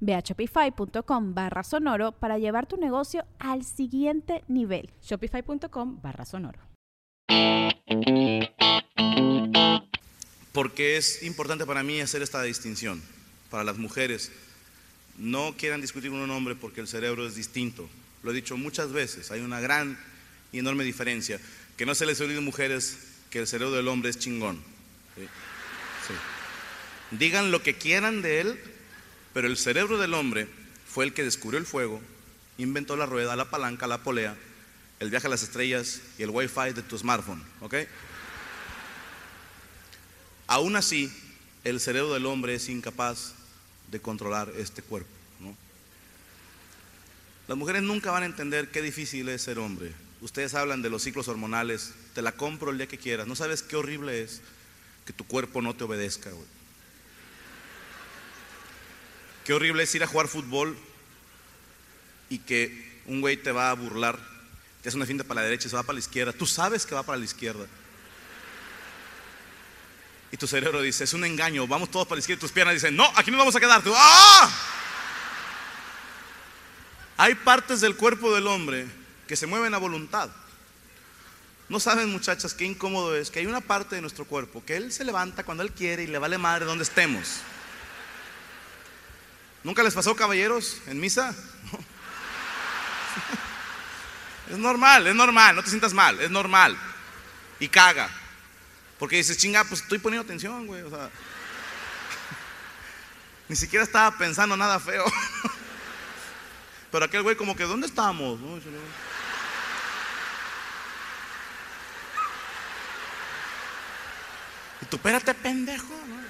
Ve a shopify.com barra sonoro para llevar tu negocio al siguiente nivel. Shopify.com barra sonoro. Porque es importante para mí hacer esta distinción. Para las mujeres, no quieran discutir con un hombre porque el cerebro es distinto. Lo he dicho muchas veces, hay una gran y enorme diferencia. Que no se les olvide mujeres que el cerebro del hombre es chingón. ¿sí? Sí. Digan lo que quieran de él, pero el cerebro del hombre fue el que descubrió el fuego, inventó la rueda, la palanca, la polea, el viaje a las estrellas y el wifi de tu smartphone. ¿Ok? Aún así, el cerebro del hombre es incapaz de controlar este cuerpo. Las mujeres nunca van a entender qué difícil es ser hombre. Ustedes hablan de los ciclos hormonales, te la compro el día que quieras. No sabes qué horrible es que tu cuerpo no te obedezca, güey. Qué horrible es ir a jugar fútbol y que un güey te va a burlar, te hace una finta para la derecha y se va para la izquierda. Tú sabes que va para la izquierda. Y tu cerebro dice, es un engaño, vamos todos para la izquierda. Y tus piernas dicen, no, aquí nos vamos a quedar. ¡ah! Hay partes del cuerpo del hombre que se mueven a voluntad. No saben, muchachas, qué incómodo es que hay una parte de nuestro cuerpo que él se levanta cuando él quiere y le vale madre donde estemos. ¿Nunca les pasó, caballeros, en misa? Es normal, es normal, no te sientas mal, es normal. Y caga. Porque dices, chinga, pues estoy poniendo atención, güey. O sea, ni siquiera estaba pensando nada feo. Pero aquel güey como que, ¿dónde estamos? Y tú, espérate, pendejo. ¿no?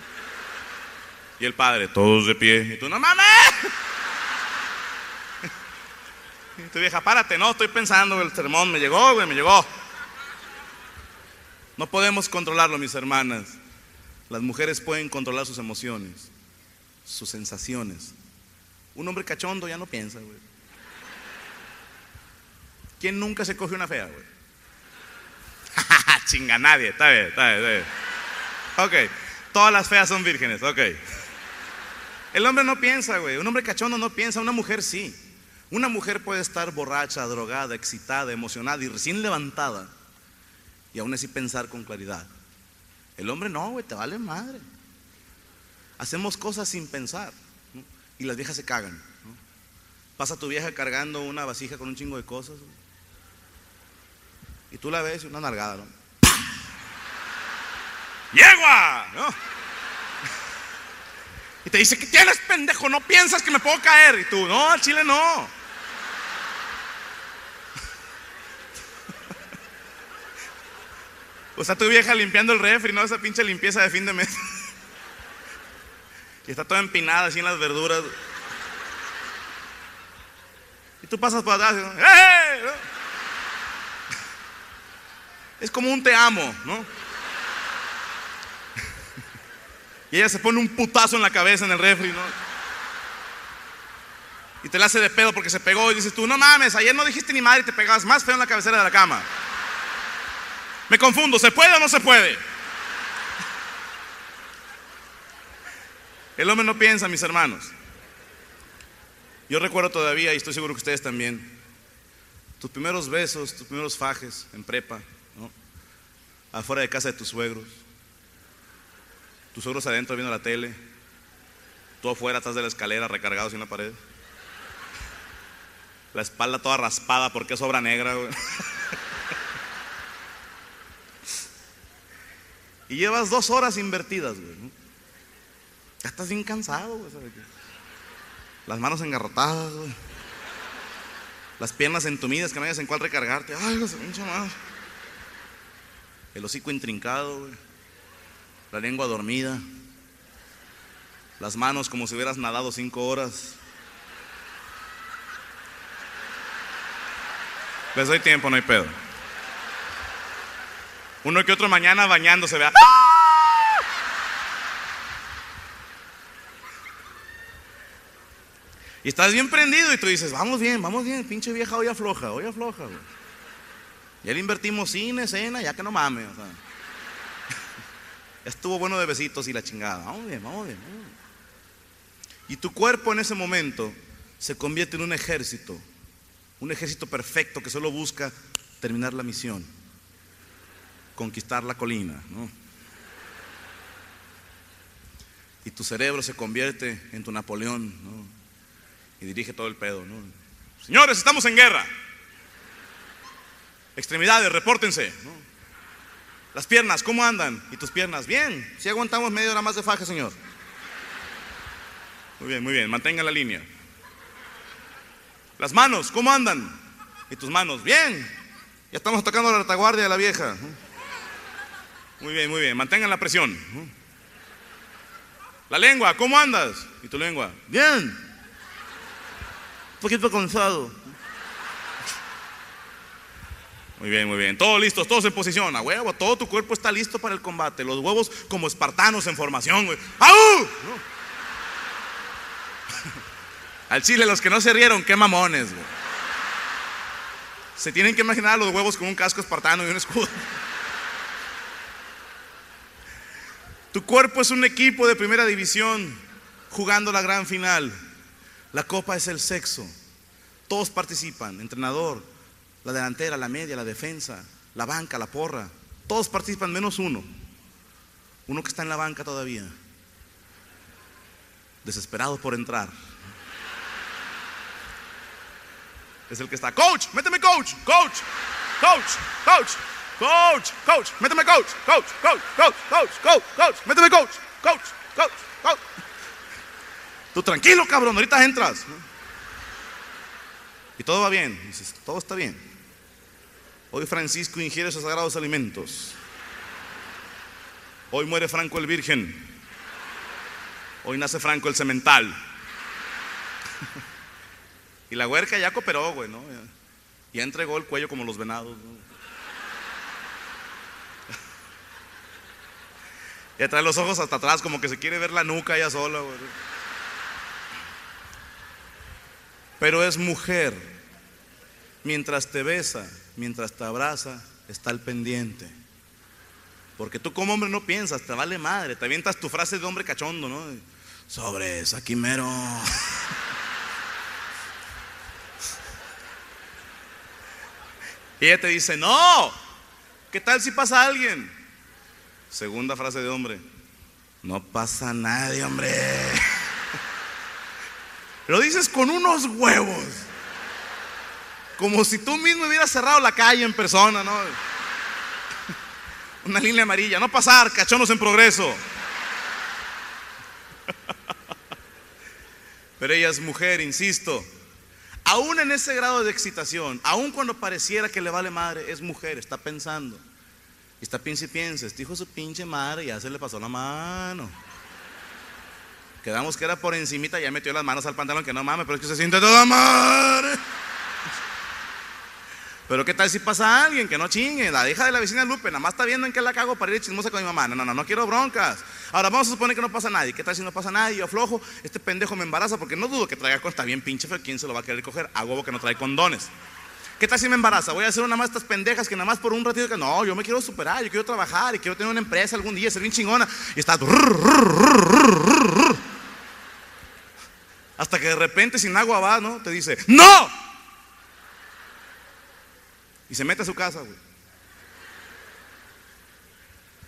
Y el padre, todos de pie. Y tú, no mames. Y tu vieja, párate, no, estoy pensando, el sermón me llegó, güey, me llegó. No podemos controlarlo, mis hermanas. Las mujeres pueden controlar sus emociones, sus sensaciones. Un hombre cachondo ya no piensa, güey. ¿Quién nunca se coge una fea, güey? Chinga, nadie, está bien, está bien, está bien. Ok, todas las feas son vírgenes, ok. El hombre no piensa, güey. Un hombre cachondo no piensa, una mujer sí. Una mujer puede estar borracha, drogada, excitada, emocionada y recién levantada y aún así pensar con claridad. El hombre no, güey, te vale madre. Hacemos cosas sin pensar y las viejas se cagan. Pasa tu vieja cargando una vasija con un chingo de cosas y tú la ves una nalgada, ¿no? ¡Yegua! ¿no? Y te dice, ¿qué tienes, pendejo? No piensas que me puedo caer. Y tú, no, al chile no. O sea, tu vieja limpiando el refri, ¿no? Esa pinche limpieza de fin de mes. y está toda empinada así en las verduras. Y tú pasas por atrás ¿no? ¡Eh! Es como un te amo, ¿no? Y ella se pone un putazo en la cabeza en el refri, ¿no? Y te la hace de pedo porque se pegó y dices tú, no mames, ayer no dijiste ni madre y te pegabas más feo en la cabecera de la cama. Me confundo, ¿se puede o no se puede? El hombre no piensa, mis hermanos. Yo recuerdo todavía, y estoy seguro que ustedes también, tus primeros besos, tus primeros fajes en prepa, ¿no? afuera de casa de tus suegros, tus suegros adentro viendo la tele, tú afuera atrás de la escalera recargados en la pared, la espalda toda raspada porque es obra negra. Güey. Y llevas dos horas invertidas, güey. Ya estás bien cansado, güey. Las manos engarrotadas, güey. Las piernas entumidas que no hayas en cuál recargarte. Ay, pinche madre. El hocico intrincado, güey. La lengua dormida. Las manos como si hubieras nadado cinco horas. Les doy tiempo, no hay pedo. Uno que otro mañana bañándose, vea. Y estás bien prendido y tú dices, vamos bien, vamos bien, pinche vieja hoy afloja, hoy afloja, güey. Ya le invertimos cine, escena, ya que no mames, o sea. Estuvo bueno de besitos y la chingada. Vamos bien, vamos bien, vamos bien. Y tu cuerpo en ese momento se convierte en un ejército, un ejército perfecto que solo busca terminar la misión, conquistar la colina, ¿no? Y tu cerebro se convierte en tu Napoleón, ¿no? Y dirige todo el pedo, ¿no? Señores, estamos en guerra. Extremidades, repórtense. ¿no? Las piernas, ¿cómo andan? ¿Y tus piernas? Bien. Si aguantamos media hora más de faja, señor. Muy bien, muy bien. Mantenga la línea. Las manos, ¿cómo andan? ¿Y tus manos? Bien. Ya estamos tocando la retaguardia de la vieja. Muy bien, muy bien. Mantengan la presión. La lengua, ¿cómo andas? ¿Y tu lengua? Bien. Un poquito cansado. Muy bien, muy bien. Todos listos, todos en posición. A huevo, todo tu cuerpo está listo para el combate. Los huevos como espartanos en formación, güey. ¡Au! Al chile, los que no se rieron, qué mamones, güey. Se tienen que imaginar a los huevos con un casco espartano y un escudo. Tu cuerpo es un equipo de primera división jugando la gran final. La copa es el sexo. Todos participan, entrenador, la delantera, la media, la defensa, la banca, la porra. Todos participan menos uno. Uno que está en la banca todavía. Desesperado por entrar. Es el que está, coach, méteme coach, coach, coach, coach, coach, coach, méteme coach, coach, coach, coach, coach, coach, coach, méteme coach, coach, coach, coach. Tú tranquilo, cabrón, ahorita entras. Y todo va bien, dices, todo está bien. Hoy Francisco ingiere esos sagrados alimentos. Hoy muere Franco el Virgen. Hoy nace Franco el Cemental. Y la huerca ya cooperó, güey, ¿no? Ya entregó el cuello como los venados. ¿no? Ya trae los ojos hasta atrás, como que se quiere ver la nuca ya sola, güey. Pero es mujer. Mientras te besa, mientras te abraza, está al pendiente. Porque tú como hombre no piensas, te vale madre, te avientas tu frase de hombre cachondo, ¿no? Sobres, aquí mero. Y ella te dice, no, ¿qué tal si pasa alguien? Segunda frase de hombre, no pasa nadie, hombre. Lo dices con unos huevos. Como si tú mismo hubieras cerrado la calle en persona, ¿no? Una línea amarilla, no pasar, cachonos en progreso. Pero ella es mujer, insisto. Aún en ese grado de excitación, aún cuando pareciera que le vale madre, es mujer, está pensando. Y está piensa y piensa, este hijo su pinche madre ya se le pasó la mano. Quedamos que era por encimita, ya metió las manos al pantalón, que no mames, pero es que se siente toda madre. Pero qué tal si pasa alguien que no chingue, la hija de la vecina Lupe, nada más está viendo en qué la cago para ir chismosa con mi mamá. No, no, no, no quiero broncas. Ahora vamos a suponer que no pasa nadie. ¿Qué tal si no pasa nadie? Yo aflojo, este pendejo me embaraza porque no dudo que traiga con, está bien pinche, pero ¿quién se lo va a querer coger? A huevo que no trae condones. ¿Qué tal si me embaraza? Voy a hacer una más estas pendejas que nada más por un ratito que no, yo me quiero superar, yo quiero trabajar y quiero tener una empresa algún día, ser bien chingona. Y está. Hasta que de repente sin agua va, ¿no? Te dice, ¡No! Y se mete a su casa, güey.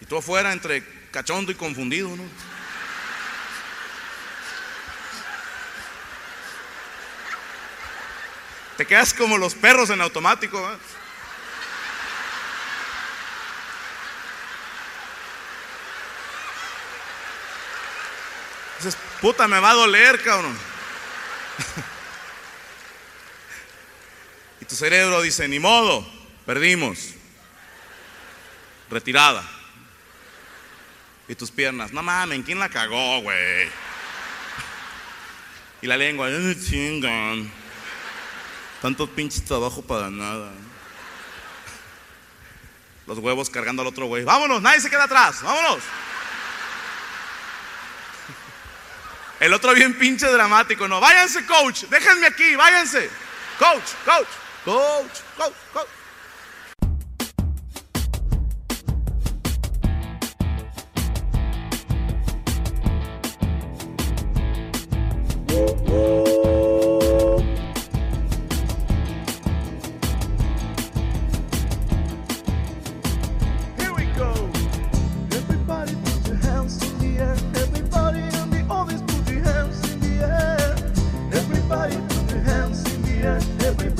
Y tú afuera entre cachondo y confundido, ¿no? Te quedas como los perros en automático. ¿eh? Dices, puta, me va a doler, cabrón. tu cerebro dice, ni modo, perdimos. Retirada. Y tus piernas, no mames, ¿quién la cagó, güey? Y la lengua, "Ay, chingan. Tanto pinche trabajo para nada. Los huevos cargando al otro güey. Vámonos, nadie se queda atrás, vámonos. El otro bien pinche dramático, no. Váyanse, coach, déjenme aquí, váyanse. Coach, coach, coach, coach, coach. Here we go. Everybody put your hands in the air. Everybody, and me always put your hands in the air. Everybody put your hands in the air. Everybody